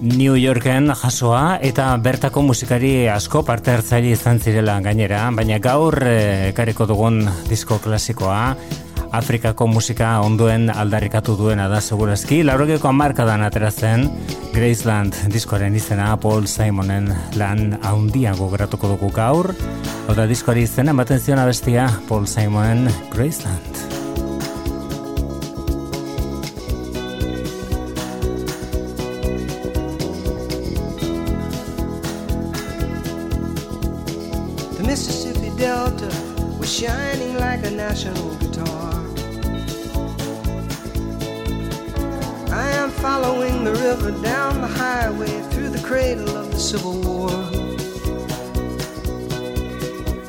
New Yorken jasoa eta bertako musikari asko parte hartzaile izan zirela gainera, baina gaur eh, ekariko dugun disko klasikoa Afrikako musika onduen aldarrikatu duena da segurazki. Laurogeko amarkadan aterazen Graceland diskoaren izena Paul Simonen lan haundiago gratuko dugu gaur. Oda diskoari izena ematen zion abestia Paul Simonen Graceland. Civil War.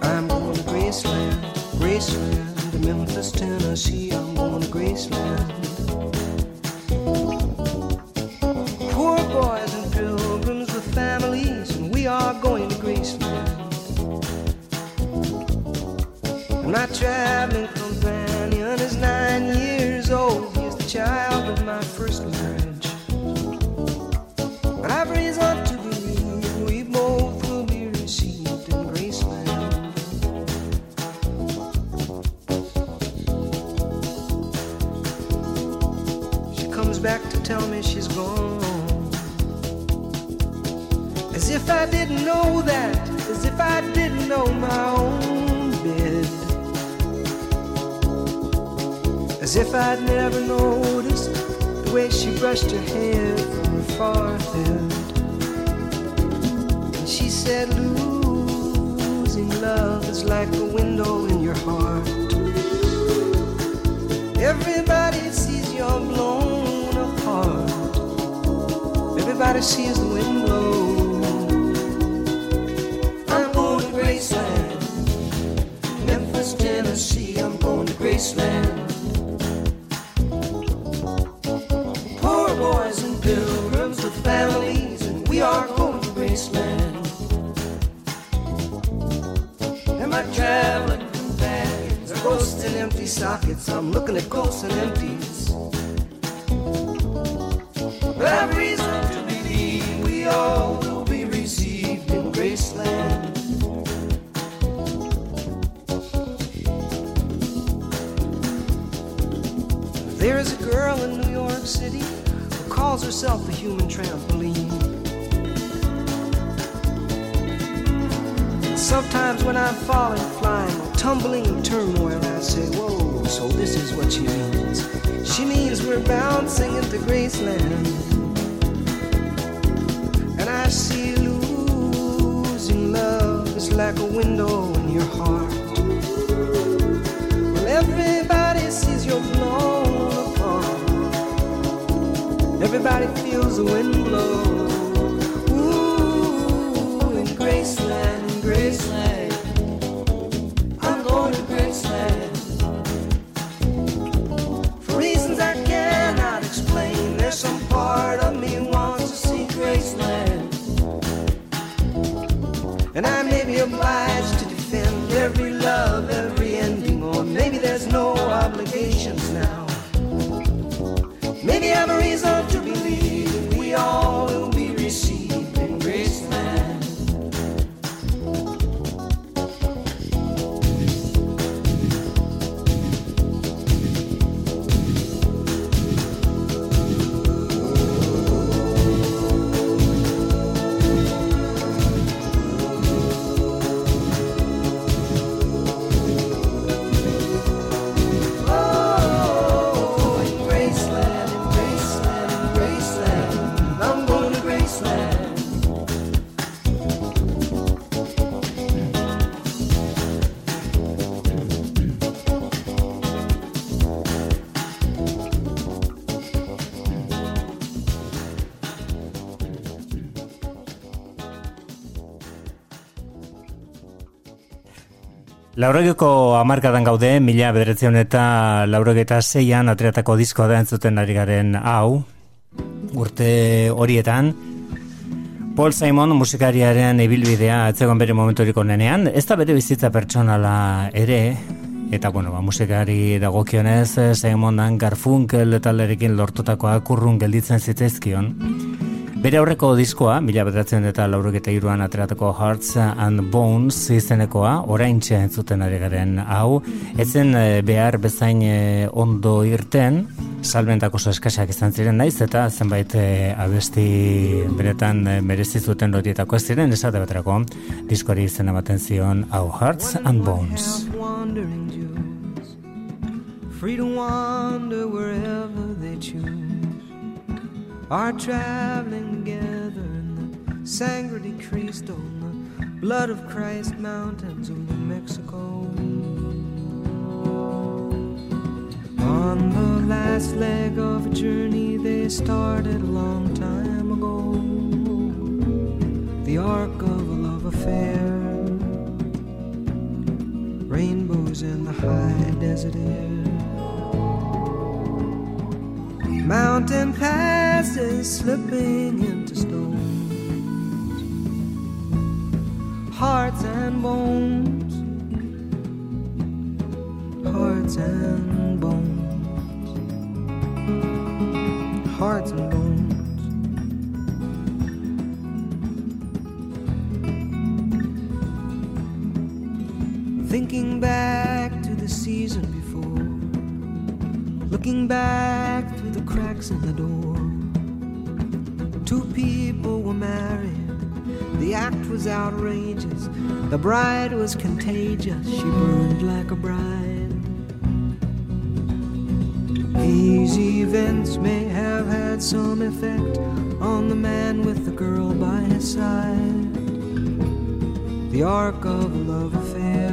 I'm going to Graceland, Graceland, to Memphis, Tennessee. I'm going to Graceland. Poor boys and pilgrims with families, and we are going to Graceland. And my traveling tell me she's gone. As if I didn't know that, as if I didn't know my own bed. As if I'd never noticed the way she brushed her hair from her forehead. And she said, Losing love is like a window in your heart. Everybody sees you're blown Everybody sees the wind blow. I'm going to Graceland, Memphis, Tennessee. I'm going to Graceland. Poor boys and pilgrims with families, and we are going to Graceland. And my traveling companions are ghosts and empty sockets. I'm looking at ghosts and empties. Herself a human trampoline. Sometimes when I'm falling, flying, tumbling in turmoil, I say, Whoa, so this is what she means. She means we're bouncing into Graceland. And I see losing love is like a window in your heart. Well, everybody sees you're blown Everybody feels the wind blow. Laurogeko amarkadan gaude, mila bederetzion eta laurogeta zeian atreatako diskoa da entzuten ari garen hau, urte horietan. Paul Simon musikariaren ibilbidea etzegon bere momentoriko nenean, ez da bere bizitza pertsonala ere, eta bueno, ba, musikari dagokionez, Simon dan Garfunkel eta lerekin lortutakoa kurrun gelditzen zitzaizkion. Bere aurreko diskoa, mila bedatzen eta laurugeta iruan ateratako Hearts and Bones izenekoa, orain entzuten ari garen hau, etzen eh, behar bezain eh, ondo irten, salmentako eskasak izan ziren naiz, eta zenbait eh, abesti beretan merezi zuten horietako ez ziren, esate baterako diskoari izena baten zion hau Hearts and Bones. Free to wander wherever they choose are traveling together in the sangre de Cristo, the blood of Christ mountains of New Mexico. On the last leg of a journey they started a long time ago, the arc of a love affair, rainbows in the high desert air. Mountain passes slipping into stones, hearts and bones, hearts and bones, hearts and bones. Thinking back to the season before, looking back cracks in the door. Two people were married. The act was outrageous. The bride was contagious. She burned like a bride. These events may have had some effect on the man with the girl by his side. The arc of a love affair.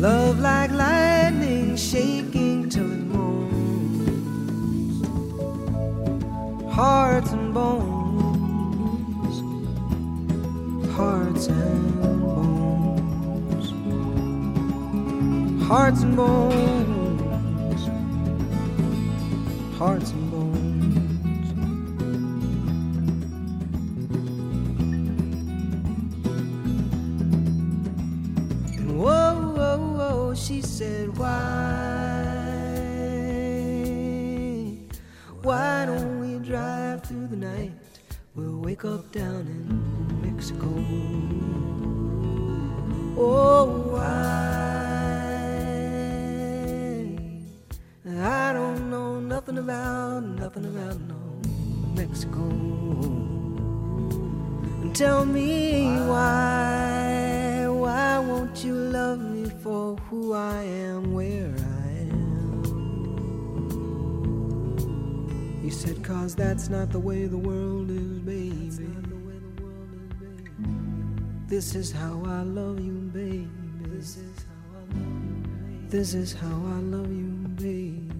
Love like lightning shaking till it moans. Hearts and bones. Hearts and bones. Hearts and bones. Hearts and wake up down in Mexico. Oh, why? I don't know nothing about, nothing about no Mexico. Tell me why, for who I am, where I am? He said, cause that's not the way the world is, baby. This is how I love you, baby. This is how I love you, baby. This is how I love you, baby.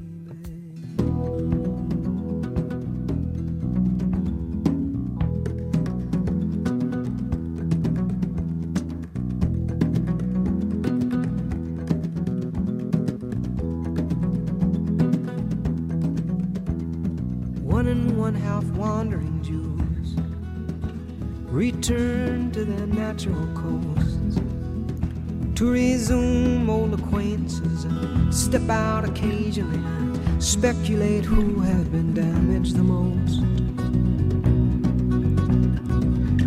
Return to their natural coasts to resume old acquaintances and step out occasionally and speculate who have been damaged the most.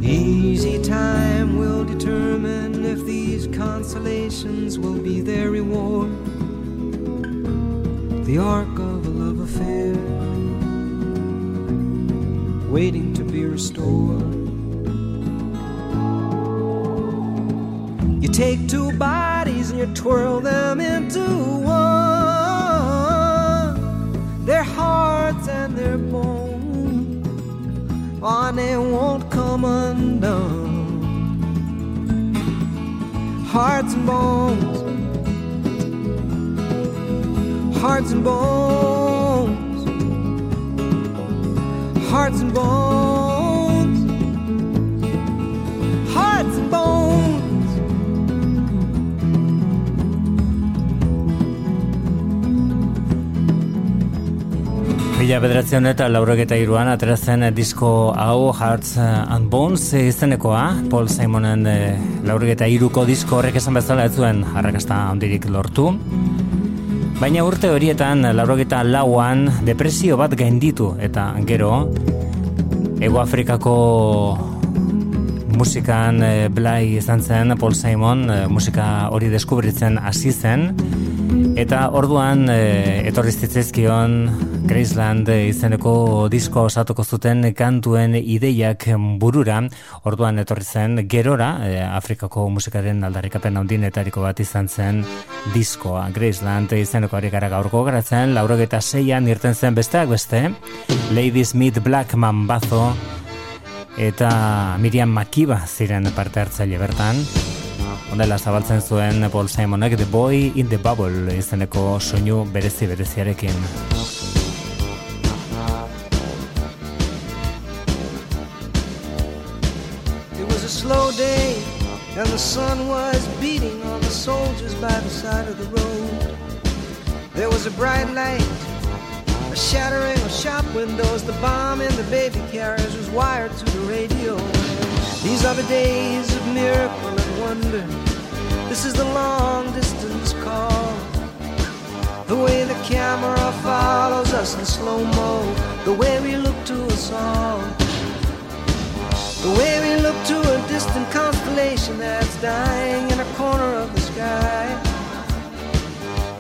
Easy time will determine if these consolations will be their reward. The arc of a love affair, waiting to be restored. Take two bodies and you twirl them into one. Their hearts and their bones, oh, they won't come undone. Hearts and bones, hearts and bones, hearts and bones, Mila bederatzen eta laurogeta iruan aterazen disko hau Hearts and Bones izenekoa Paul Simonen e, laurogeta iruko disko horrek esan bezala ez zuen harrakasta handirik lortu. Baina urte horietan laurogeta lauan depresio bat gainditu eta gero Ego Afrikako musikan e, blai izan zen Paul Simon e, musika hori deskubritzen hasi zen. Eta orduan e, etorri zitzezkion Graceland izeneko disko osatuko zuten kantuen ideiak burura, orduan etorri zen gerora, e, Afrikako musikaren aldarrikapen handinetariko bat izan zen diskoa. Graceland izeneko ari gara gaurko garatzen, laurogeta seian irten zen besteak beste, Lady Smith Black Mambazo eta Miriam Makiba ziren parte hartzaile bertan. Ondela zabaltzen zuen Paul Simonek The Boy in the Bubble izeneko soinu berezi bereziarekin. And the sun was beating on the soldiers by the side of the road. There was a bright light, a shattering of shop windows. The bomb in the baby carriage was wired to the radio. These are the days of miracle and wonder. This is the long distance call. The way the camera follows us in slow mo. The way we look to us all. The way we look to a distant constellation that's dying in a corner of the sky.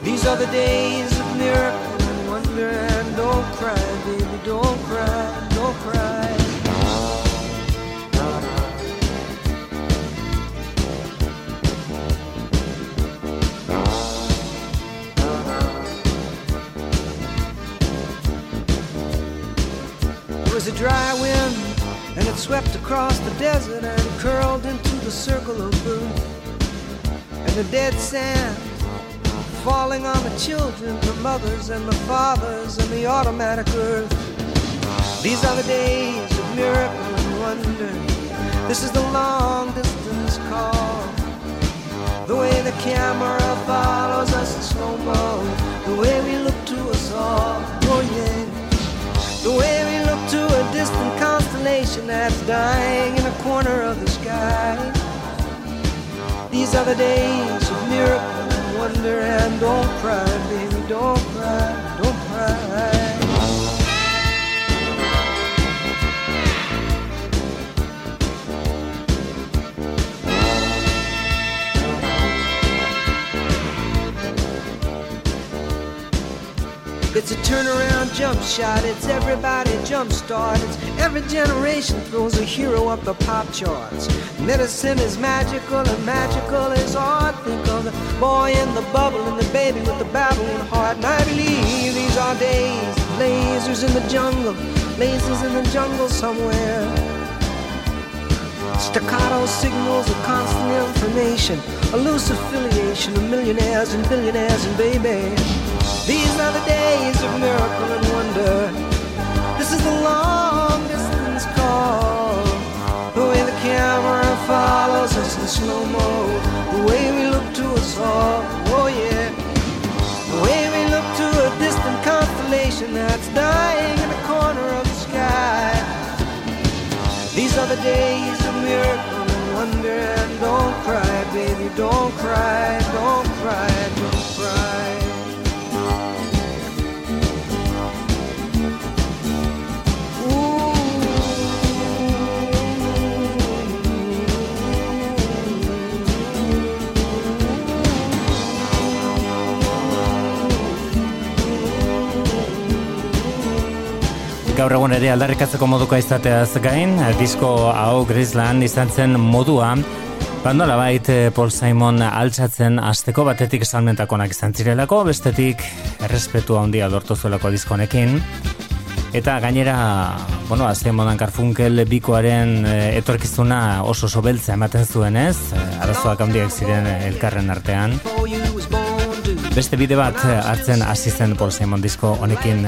These are the days of miracle and wonder. And don't cry, baby, don't cry, don't cry. It was a dry wind, swept across the desert and curled into the circle of blue. And the dead sand falling on the children, the mothers and the fathers, and the automatic earth. These are the days of miracle and wonder. This is the long distance call. The way the camera follows us in slow mo. The way we look to us all. Oh, yeah. The way we look to a distant constellation that's dying in a corner of the sky. These are the days of miracle and wonder. And don't cry, baby, don't cry. It's a turnaround jump shot, it's everybody jump start. It's every generation throws a hero up the pop charts. Medicine is magical and magical is art. Think of the boy in the bubble and the baby with the babbling heart. And I believe these are days, lasers in the jungle, lasers in the jungle somewhere. Staccato signals of constant information, a loose affiliation of millionaires and billionaires and baby. These are the days of miracle and wonder. This is the long distance call. The way the camera follows us in slow mo. The way we look to us all. Oh yeah. The way we look to a distant constellation that's dying in the corner of the sky. These are the days of miracle and wonder. And don't cry, baby, don't cry, don't cry, don't cry. Gaur egun ere aldarrikatzeko moduko izateaz gain, disko hau Graceland izan zen modua, bandola bait Paul Simon altzatzen asteko batetik salmentakonak izan zirelako, bestetik errespetu handia lortu zuelako diskonekin. Eta gainera, bueno, azken modan karfunkel bikoaren etorkizuna oso oso beltza ematen zuen ez, arazoak handiak ziren elkarren artean. Beste bide bat hartzen hasi zen Paul Simon disko honekin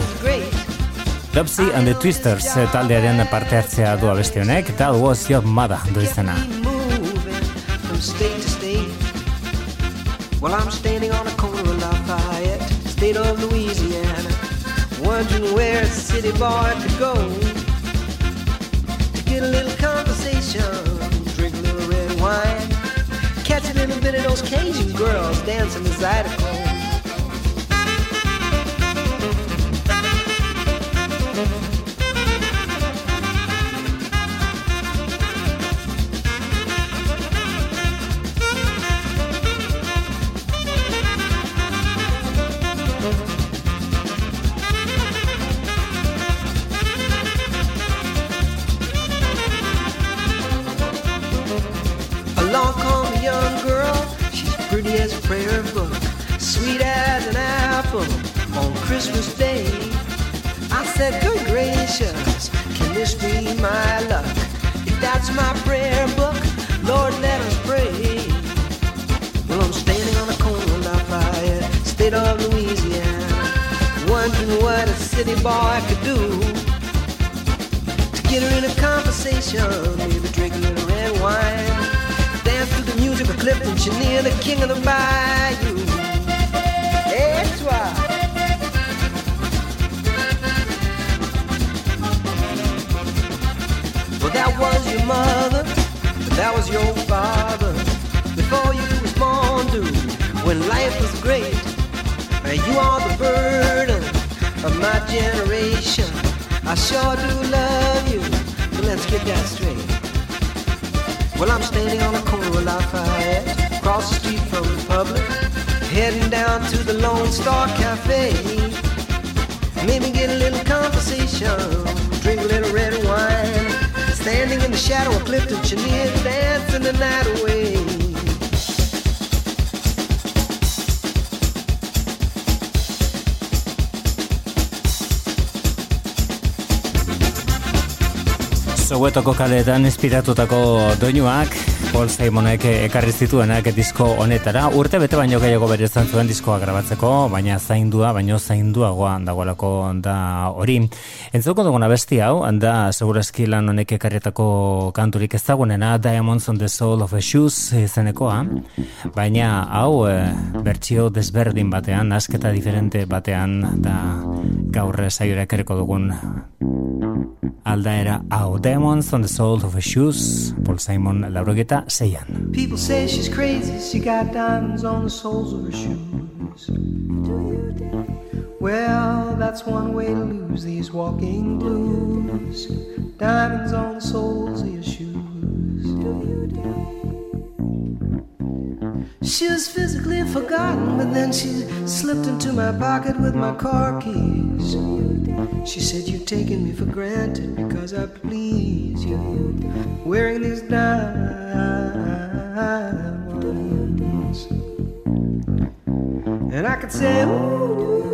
Dubsy and the Twisters taldearen parte hartzea du abesti honek, That was your mother du izena. Well, I'm standing on a corner of Lafayette State of Louisiana wondering where a city boy could go to get a little conversation, drink a little red wine, catch a little bit of those Cajun girls dancing the Zydeco. sensation. Maybe drink a little red wine. Dance to the music of Clifton Chenier, the king of the bayou. why. well, That was your mother, that was your father. Before you was born, dude, when life was great, you are the burden of my generation. I sure do love you let's get that straight. Well, I'm standing on a corner of Lafayette, across the street from the public, heading down to the Lone Star Cafe. Maybe get a little conversation, drink a little red wine, standing in the shadow of Clifton Chenier, dancing the night away. Soweto kaleetan inspiratutako doinuak Paul Simonek ekarri zituenak disko honetara. Urte bete baino gehiago bere izan zuen diskoa grabatzeko, baina zaindua, baino zainduagoa dagoelako da hori. Entzuko duguna besti hau, da segurazki lan honek ekarrietako kanturik ezagunena, Diamonds on the Soul of a Shoes izenekoa, baina hau e, bertsio desberdin batean, asketa diferente batean, da gaur saioa ekarriko dugun aldaera hau Diamonds on the Soul of a Shoes Paul Simon laurogeta zeian People say she's crazy She got diamonds on the soles of her shoes. Well, that's one way to lose these walking blues. Diamonds on the soles of your shoes She was physically forgotten, but then she slipped into my pocket with my car keys. She said, You've taken me for granted because I please you. Wearing these diamonds. And I could say, Ooh,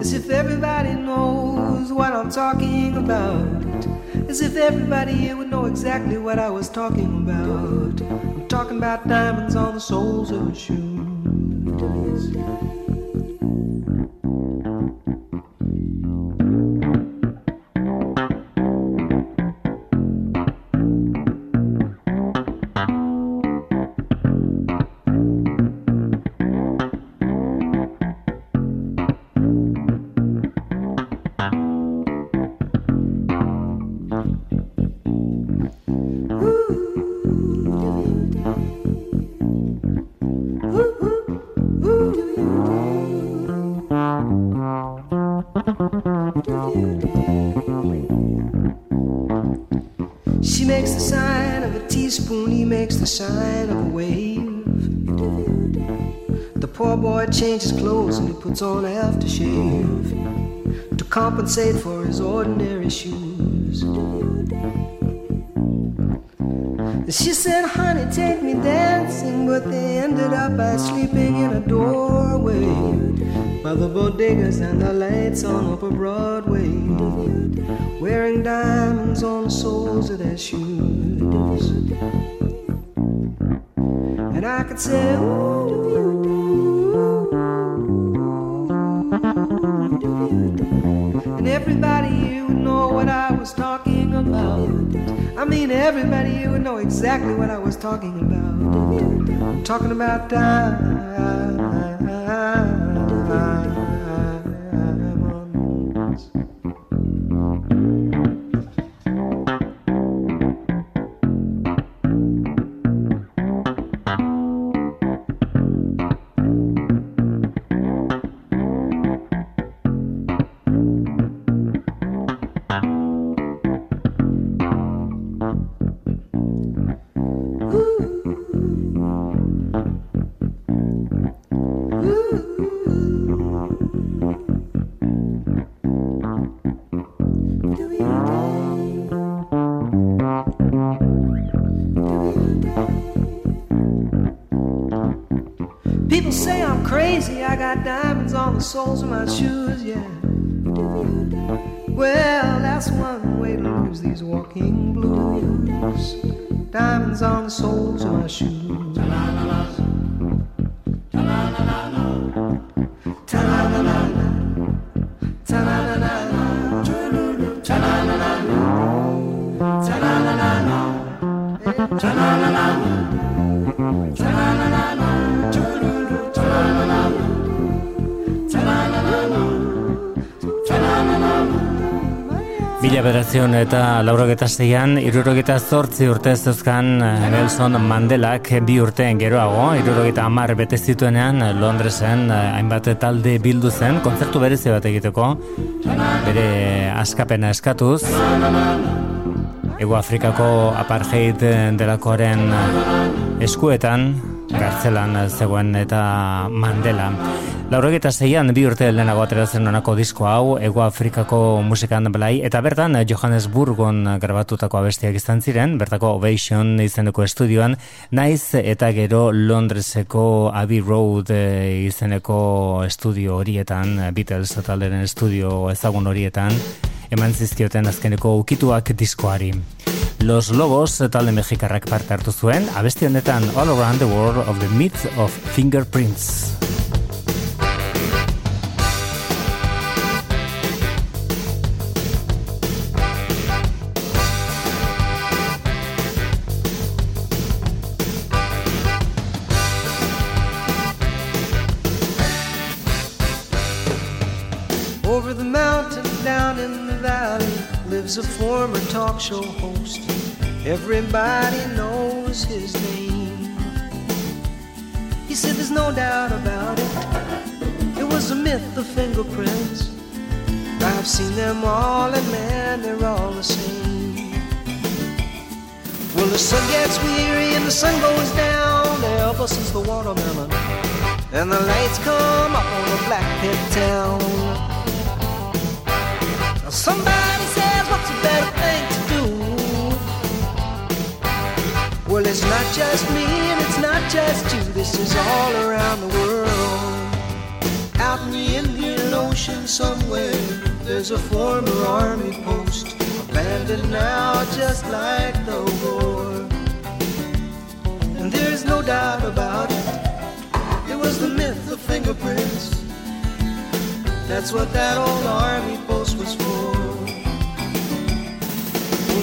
as if everybody knows what I'm talking about. As if everybody here would know exactly what I was talking about. I'm talking about diamonds on the soles of shoes. Changes clothes and he puts on aftershave to compensate for his ordinary shoes. She said, honey, take me dancing, but they ended up by sleeping in a doorway by the bodegas and the lights on Upper Broadway, wearing diamonds on the soles of their shoes. And everybody you would know what I was talking about. I mean, everybody you would know exactly what I was talking about. talking about time. Soles of my shoes, eta laurogeta zeian, irurogeta zortzi urte zeuzkan eh, Nelson Mandelak bi urteen geroago, irurogeta amar bete zituenean Londresen eh, hainbat talde bildu zen, kontzertu berezi bat egiteko, bere askapena eskatuz, Ego Afrikako apartheid delakoaren eskuetan, gartzelan zegoen eta Mandela. Laurogeta zeian bi urte lehenago ateratzen onako disko hau, Ego Afrikako musikan belai, eta bertan Johannesburgon grabatutako abestiak izan ziren, bertako Ovation izeneko estudioan, naiz eta gero Londreseko Abbey Road eh, izeneko estudio horietan, Beatles talderen estudio ezagun horietan, eman zizkioten azkeneko ukituak diskoari. Los Lobos talde mexikarrak parte hartu zuen, abesti honetan All Around the World of the Myth of Fingerprints. Show host. Everybody knows his name. He said there's no doubt about it. It was a myth, the fingerprints. I've seen them all, and man, they're all the same. Well, the sun gets weary and the sun goes down. Ever since the watermelon and the lights come up on the black pit town. Now somebody just me and it's not just you. This is all around the world. Out in the Indian Ocean somewhere, there's a former army post, abandoned now just like the war. And there's no doubt about it. It was the myth of fingerprints. That's what that old army post was for.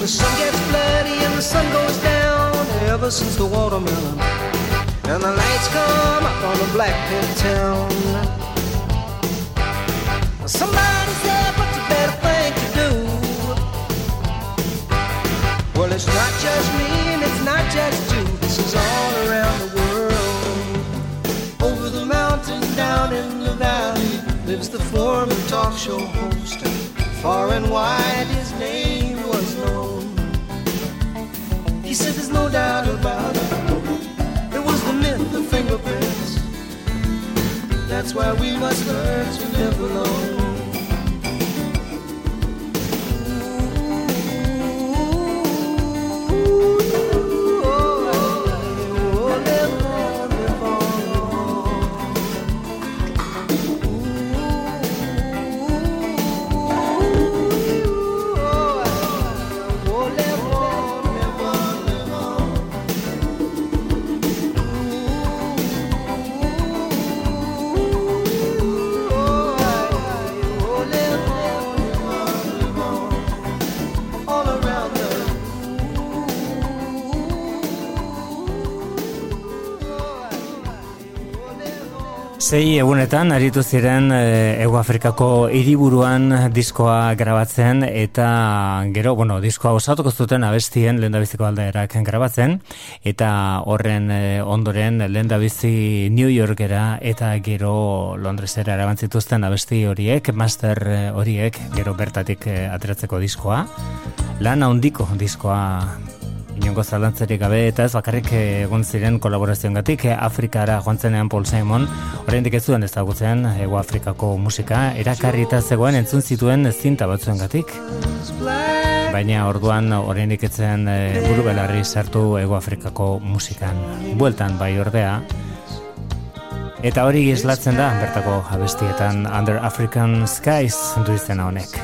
The sun gets bloody and the sun goes down ever since the watermelon. And the lights come up on the black pit town. Somebody said, what's a better thing to do? Well, it's not just me and it's not just you. This is all around the world. Over the mountain, down in the valley, lives the former talk show host. Far and wide, said there's no doubt about it. It was the myth of fingerprints. That's why we must learn to live alone. Sei egunetan aritu ziren e, Ego Afrikako hiriburuan diskoa grabatzen eta gero, bueno, diskoa osatuko zuten abestien lehendabiziko aldaerak grabatzen eta horren e, ondoren lehendabizi New Yorkera eta gero Londresera erabantzituzten abesti horiek, master e, horiek gero bertatik ateratzeko diskoa. Lan handiko diskoa inongo zalantzerik gabe eta ez bakarrik egon ziren kolaborazioen gatik Afrikara joan zenean Paul Simon. Oraindik ez zuen ezagutzen Ego Afrikako musika erakarri eta zegoen entzun zituen zinta batzuen gatik baina orduan oraindik etzen e, buru belarri sartu Ego Afrikako musikan. Bueltan bai ordea. Eta hori islatzen da, bertako abestietan Under African Skies du izena honek.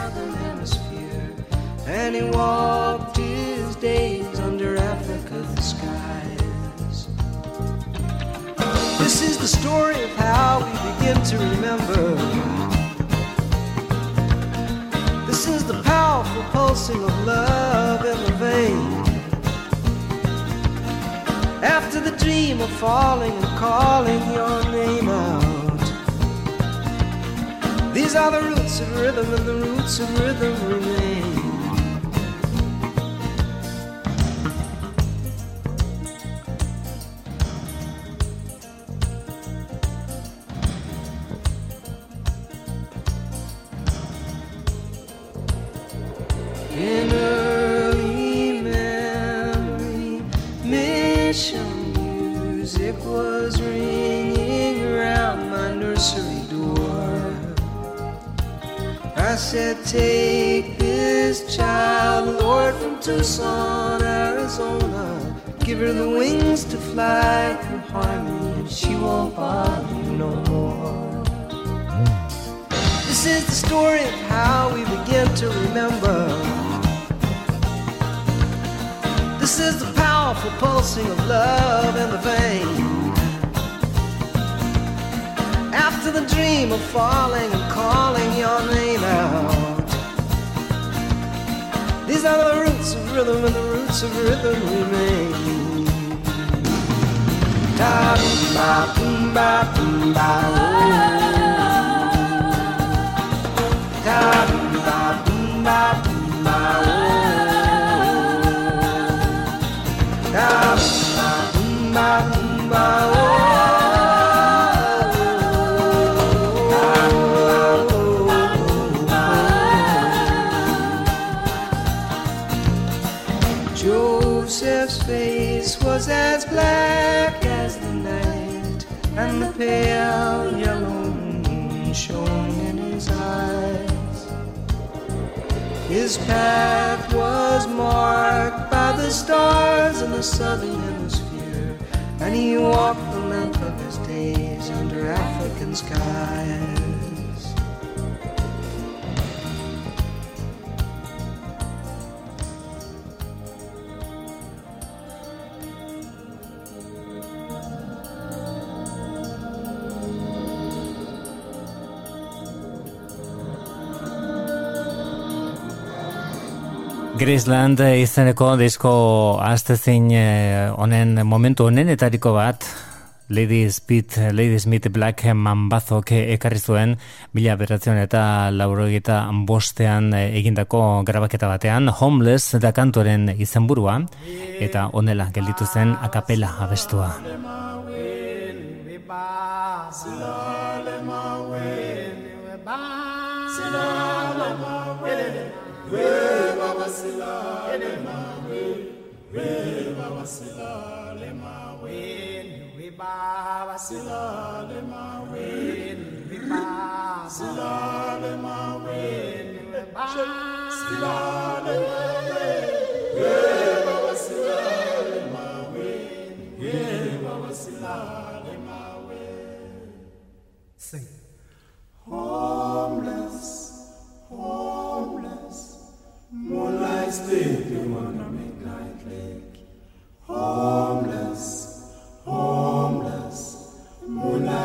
The story of how we begin to remember. This is the powerful pulsing of love in the vein. After the dream of falling and calling your name out. These are the roots of rhythm, and the roots of rhythm remain. This is the powerful pulsing of love in the vein. After the dream of falling and calling your name out. These are the roots of rhythm, and the roots of rhythm remain. Da ba boom ba boom ba oh. Da boom ba boom ba oh. Boom ba boom ba oh. was as black as the night, and the pale yellow moon shone in his eyes. His path was marked the stars in the southern hemisphere, and he walked the length of his days under African skies. Graceland izeneko disko aztezin eh, honen momentu honenetariko bat Lady Smith, Lady Smith Black Mambazok ekarri zuen mila beratzen eta lauro bostean eh, egindako grabaketa batean Homeless da kantoren izenburua eta honela gelditu zen akapela abestua. We ba wasila le mawe we ba wasila le mawe we ba wasila le mawe sing homeless homeless Moonlight sleeping on a midnight lake.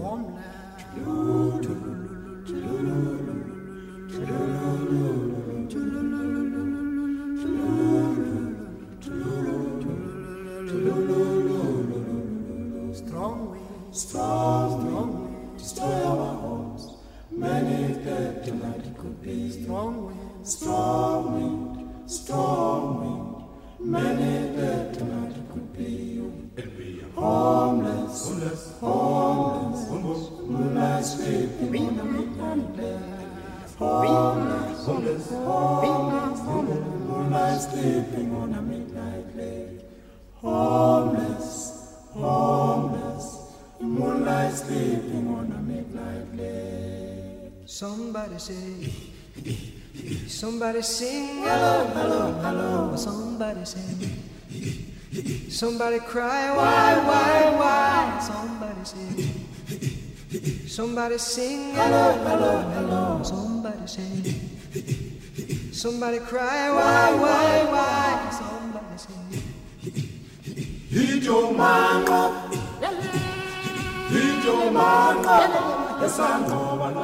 Warm land. Somebody sing, hello, hello, hello. Somebody sing. Somebody cry, why, why, why? Somebody sing. Somebody sing, hello, hello, hello. Somebody sing. Somebody cry, why, why, why? Somebody sing. Hijo mango, hijo mango, esangoba lonke.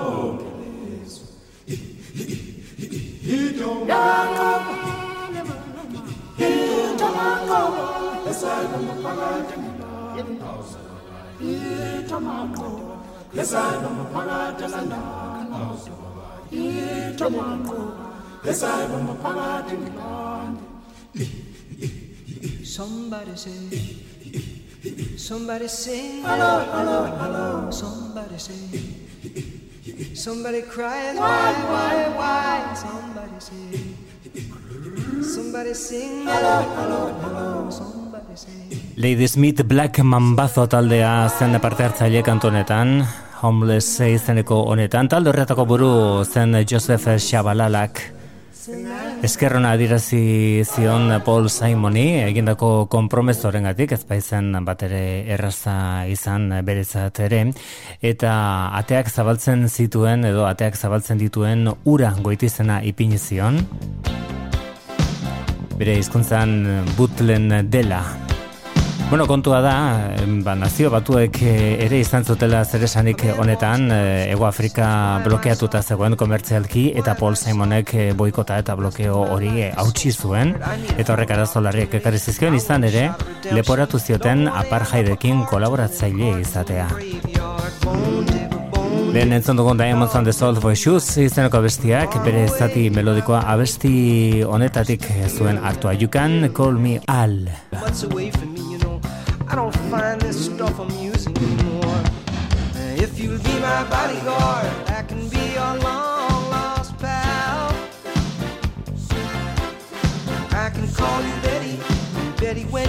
Somebody say, somebody sing, hello, hello, hello, somebody say. Somebody cries, why, why, why? Somebody sing. Somebody sing, hello, hello, hello. Somebody sing. Lady Smith Black Mambazo taldea zen parte hartzaile kantonetan, homeless izeneko honetan, talde horretako buru zen Joseph Shabalalak. Eskerrona adirazi zion Paul Simoni egindako kompromesoren gatik, ez baizen bat ere erraza izan berezat ere, eta ateak zabaltzen zituen, edo ateak zabaltzen dituen ura goitizena ipini zion. Bere hizkuntzan butlen dela Bueno, kontua da, ba, nazio batuek eh, ere izan zutela zeresanik honetan, eh, Ego Afrika blokeatuta zegoen komertzialki, eta Paul Simonek eh, boikota eta blokeo hori hautsi zuen, eta horrek arazolarriek ekarri zizkion izan ere, leporatu zioten aparhaidekin kolaboratzaile izatea. Lehen entzun dugun Diamonds on the Soul for Shoes izeneko abestiak, bere zati melodikoa abesti honetatik zuen hartua. You can call me Al. I don't find this stuff amusing anymore. If you'll be my bodyguard, I can be your long lost pal. I can call you Betty, Betty when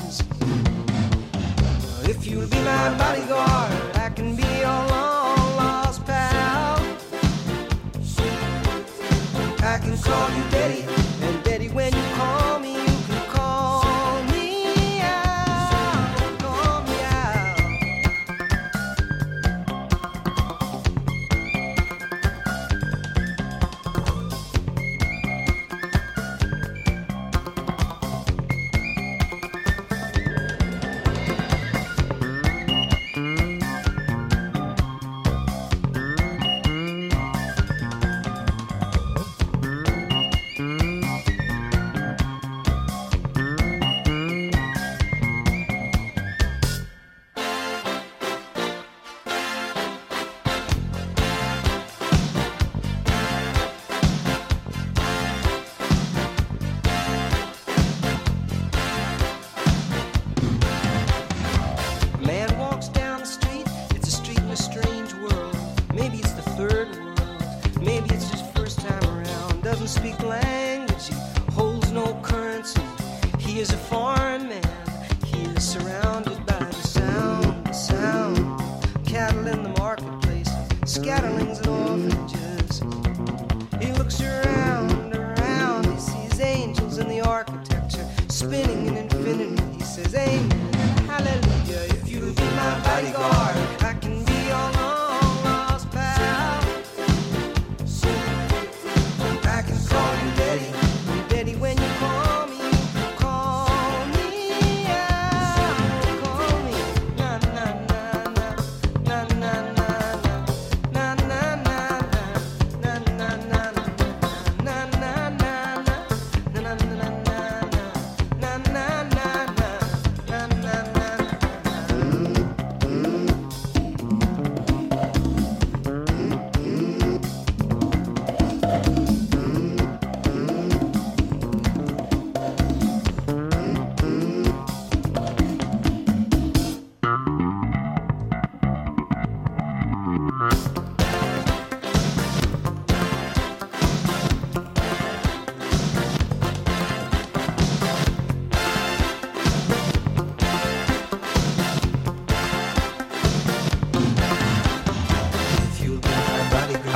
You'll be my bodyguard, I can be your long lost pal. I can call you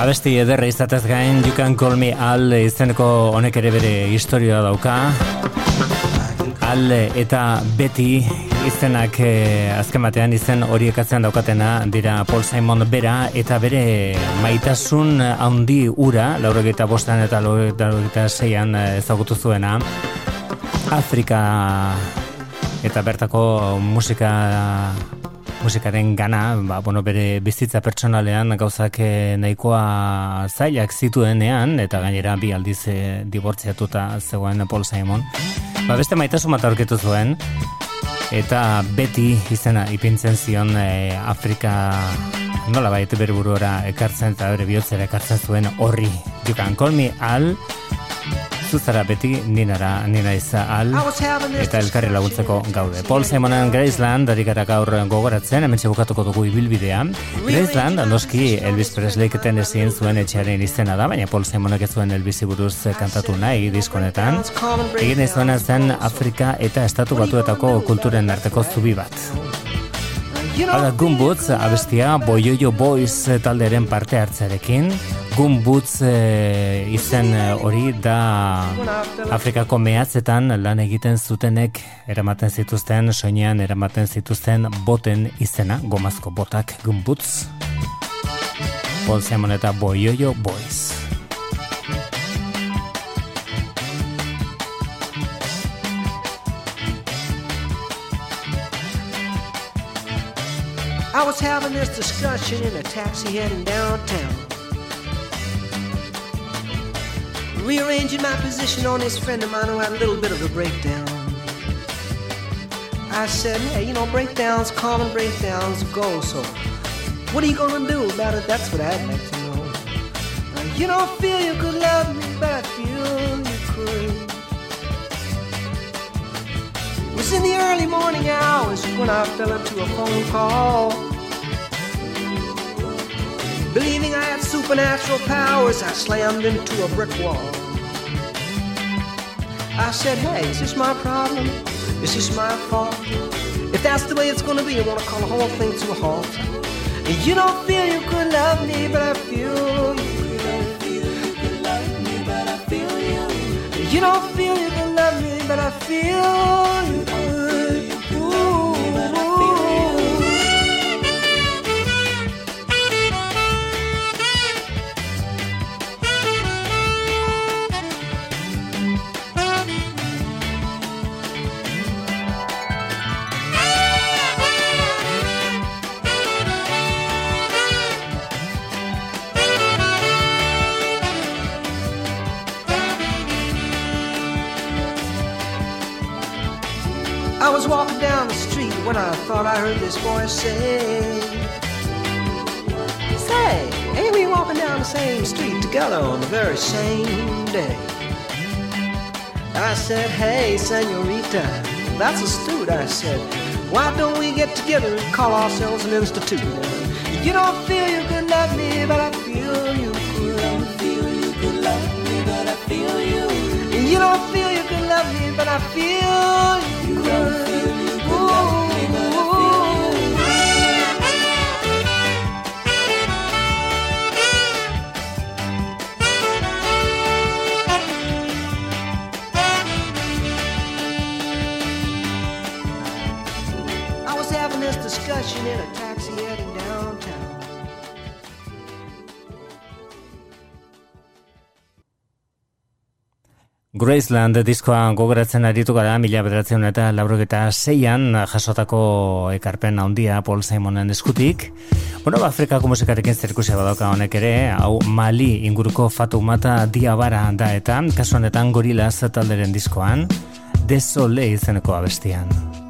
Abesti ederra izatez gain, You Can Call Me Al izeneko honek ere bere historia dauka. Al eta Beti izenak eh, azken batean izen horiek atzean daukatena dira Paul Simon bera eta bere maitasun handi ura, laurogeita bostan eta laurogeita seian ezagutu zuena. Afrika eta bertako musika musikaren gana, ba, bueno, bere bizitza pertsonalean gauzak eh, nahikoa zailak zituenean, eta gainera bi aldiz eh, dibortziatuta zegoen Paul Simon. Ba, beste maitasun bat aurkitu zuen, eta beti izena ipintzen zion eh, Afrika nola baita bere buruara ekartzen eta bere bihotzera ekartzen zuen horri. You can call me Al, zuzara beti ninara nina iza al eta elkarri laguntzeko gaude. Paul Simonen Graceland ari gara gaur gogoratzen, hemen bukatuko dugu ibilbidea. Graceland, noski Elvis Presley ezin zuen etxearen izena da, baina Paul Simonek ez zuen Elvisi buruz kantatu nahi diskonetan. Egin ez zuena zen Afrika eta Estatu Batuetako kulturen arteko zubi bat. Hala, Gumboots abestia Boyoyo Boys talderen parte hartzarekin. Gumboots e, izen eh, hori da Afrikako mehatzetan lan egiten zutenek eramaten zituzten, soinean eramaten zituzten boten izena, gomazko botak Gumboots. Paul Simon eta Boyoyo Boys. I was having this discussion in a taxi heading downtown. Rearranging my position on this friend of mine who had a little bit of a breakdown. I said, hey, you know, breakdowns, common breakdowns go, so what are you gonna do about it? That's what I'd like to know. You don't feel you could love me, but I feel you could. It was in the early morning hours when I fell into a phone call. Supernatural powers, I slammed into a brick wall. I said, hey, is this my problem? Is this my fault? If that's the way it's gonna be, I wanna call the whole thing to a halt. And you don't feel you could love me, but I feel you could. Love me. You don't feel you can love me, but I feel you when I thought I heard this voice say, Say, ain't we walking down the same street together on the very same day? I said, Hey, senorita, that's astute, I said. Why don't we get together and call ourselves an institute? You don't feel you could love me, but I feel you could. You don't feel you could love me, but I feel you. You don't feel you could love me, but I feel you could. having this discussion in a taxi heading downtown. Graceland diskoa gogoratzen aritu gara mila bederatzen eta labrok eta jasotako ekarpen handia Paul Simonen eskutik. Bueno, ba, Afrikako musikarekin zerkusia badauka honek ere, hau Mali inguruko fatumata diabara da eta kasu honetan gorila zataldaren diskoan, desole izeneko abestian. Desole izeneko abestian.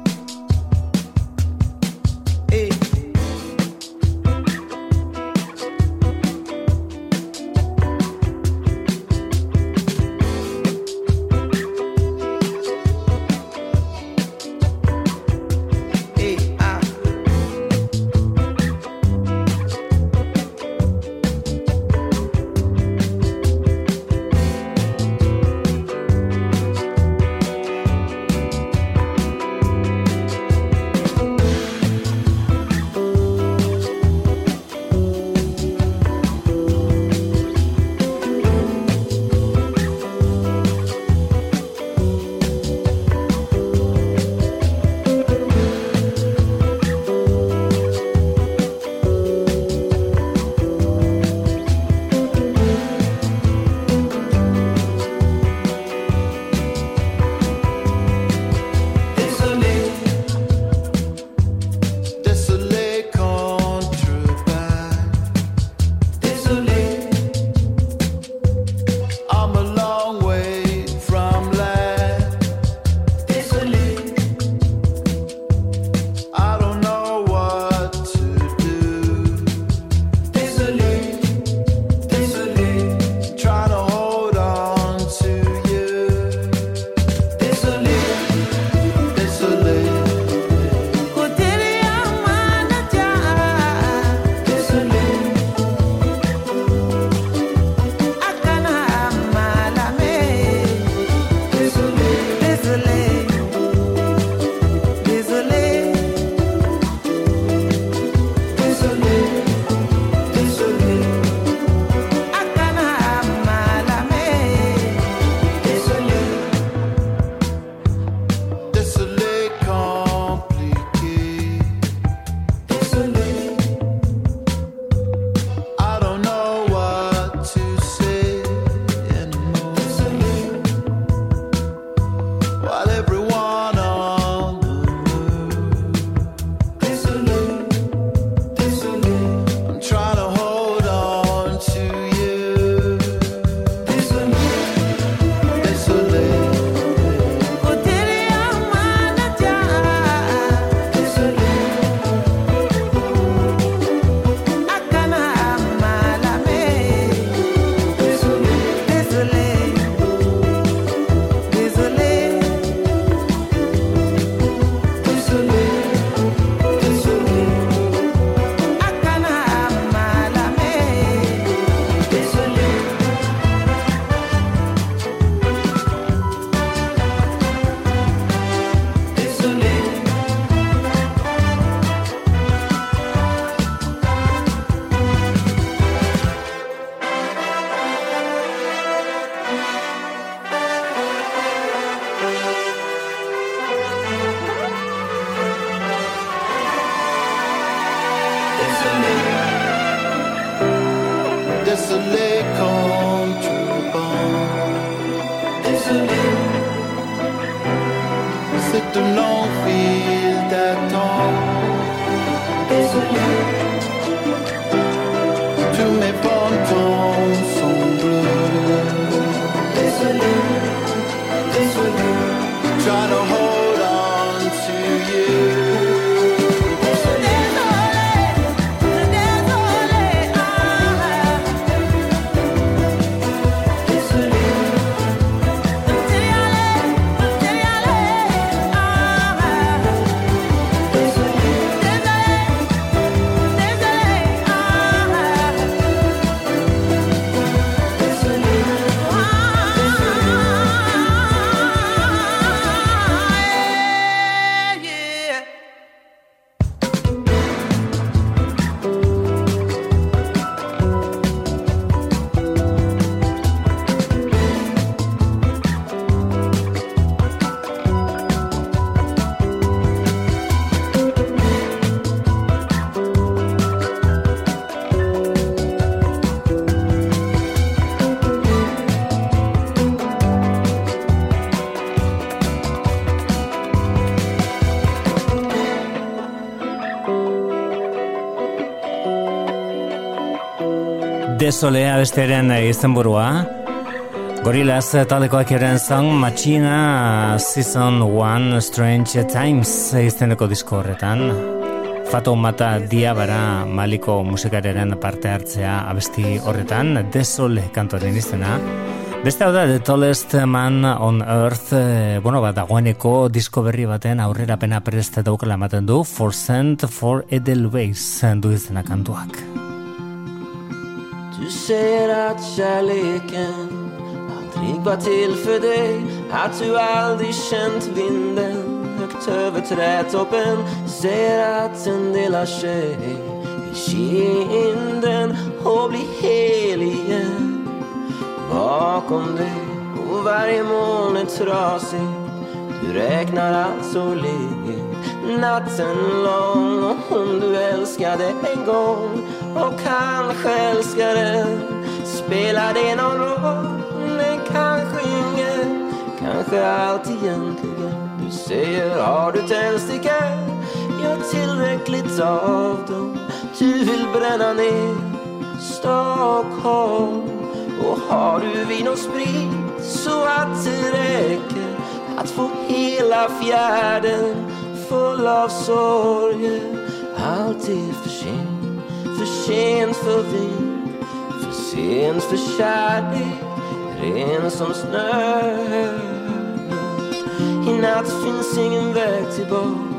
Desolea besteren izenburua. Gorillaz talekoak eren Song Machina Season 1 Strange Times izeneko disko horretan. Fato Mata Diabara maliko musikareren parte hartzea abesti horretan, Desole kantoren izena. Beste hau da, The Tallest Man on Earth, eh, bueno, bat dagoeneko disko berri baten aurrera pena preste daukala ematen du, For Sent for Edelweiss du izena kantuak. Du säger att kärleken aldrig var till för dig. Att du aldrig känt vinden högt över trädtoppen. Säger att den delar sig i kinden och blir hel igen. Bakom dig och varje moln är trasigt. Du räknar allt så natten lång. Och om du älskade en gång och kanske älskar den spelar det någon roll? Men kanske ingen, kanske allt egentligen Du säger har du tändstickor? Gör tillräckligt av dem Du vill bränna ner Stockholm Och har du vin och sprit så att det räcker att få hela fjärden full av sorger Allt är för sent, för sent för vin För sent för kärlek, ren som snö. I natt finns ingen väg tillbaka.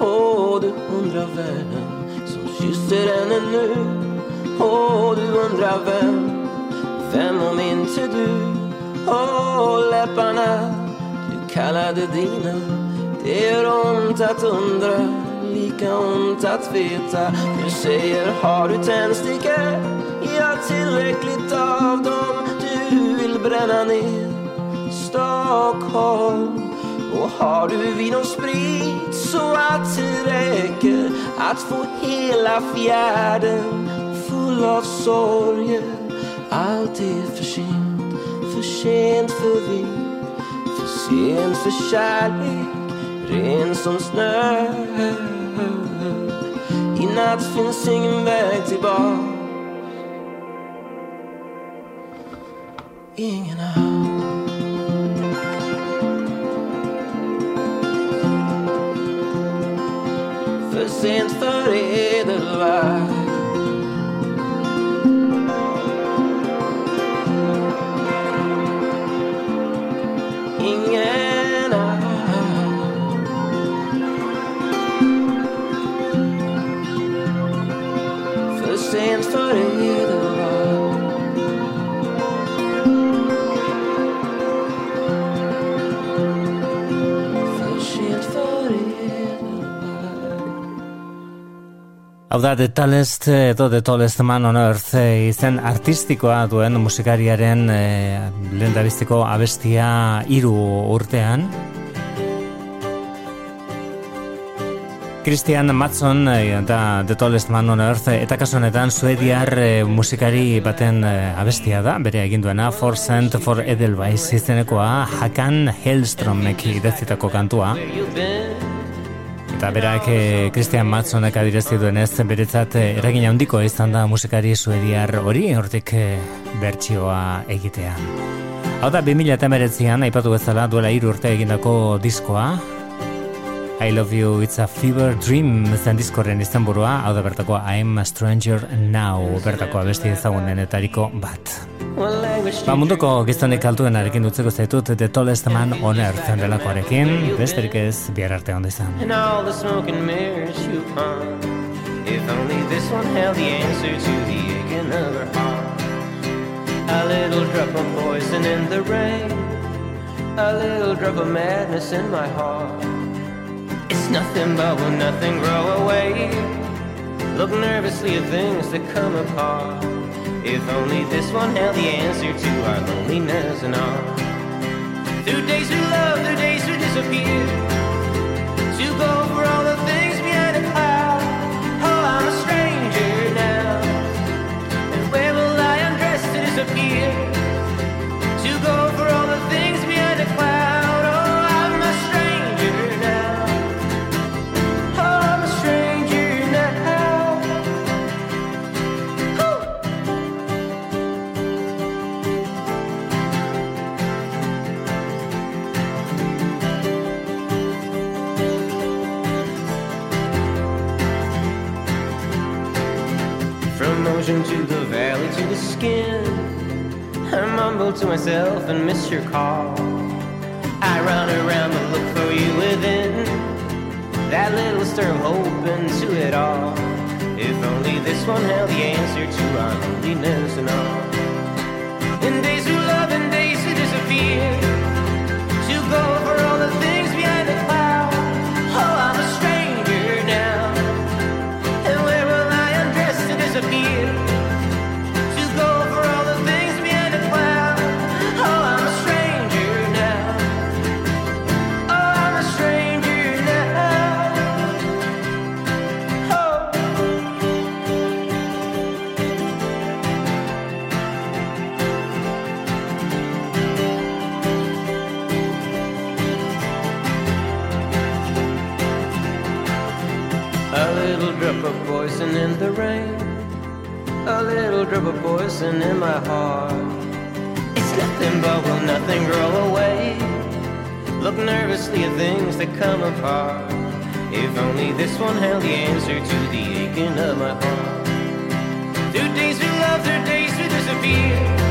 Och oh, du undrar världen som kysser henne nu. Åh, oh, du undrar vem, vem om inte du. Och läpparna du kallade dina. Det gör ont att undra, lika ont att veta. Du säger har du tändstickor? Ja, tillräckligt av dem. Du vill bränna ner Stockholm. Och har du vin och sprit så att det räcker att få hela fjärden full av sorger? Allt är för sent, sent för vind För sent för kärlek, ren som snö. I natt finns ingen väg tillbaka. Ingen har För sent för edelvärld Hau da, The Tallest edo The Tallest Man on Earth e, izen artistikoa duen musikariaren e, lehen abestia iru urtean. Christian Matson e, da The Tallest Man on Earth eta kasuanetan suediar e, musikari baten abestia da, bere egin duena For Sent for Edelweiss izenekoa Hakan Hellstromek idezitako kantua. Eta berak eh, Christian Matzonek adirezti duen ez beretzat eh, eragina handiko izan da musikari suediar hori hortik eh, bertsioa egitea. Hau da, 2000 eta meretzian, aipatu bezala duela iru urte egindako diskoa. I love you, it's a fever dream zen diskorren izan burua. Hau da bertako I'm a stranger now bertako abesti ezagunen etariko bat. Ba munduko gizonik altuen arekin dutzeko zaitut The Tallest Man on Earth delakoarekin, besterik ez bihar arte ondo izan. And all the smoke and mirrors you come If only this one held the answer to the aching of her heart A little drop of poison in the rain A little drop of madness in my heart It's nothing but will nothing grow away Look nervously at things that come apart If only this one held the answer to our loneliness and all. Through days we love, through days we disappear. And miss your call. I run around to look for you within that little stir of hope into it all. If only this one held the answer to our loneliness and all. In days of love and days to disappear, drop poison in my heart. It's nothing but will nothing grow away. Look nervously at things that come apart. If only this one held the answer to the aching of my heart. Through days we love, through days we disappear.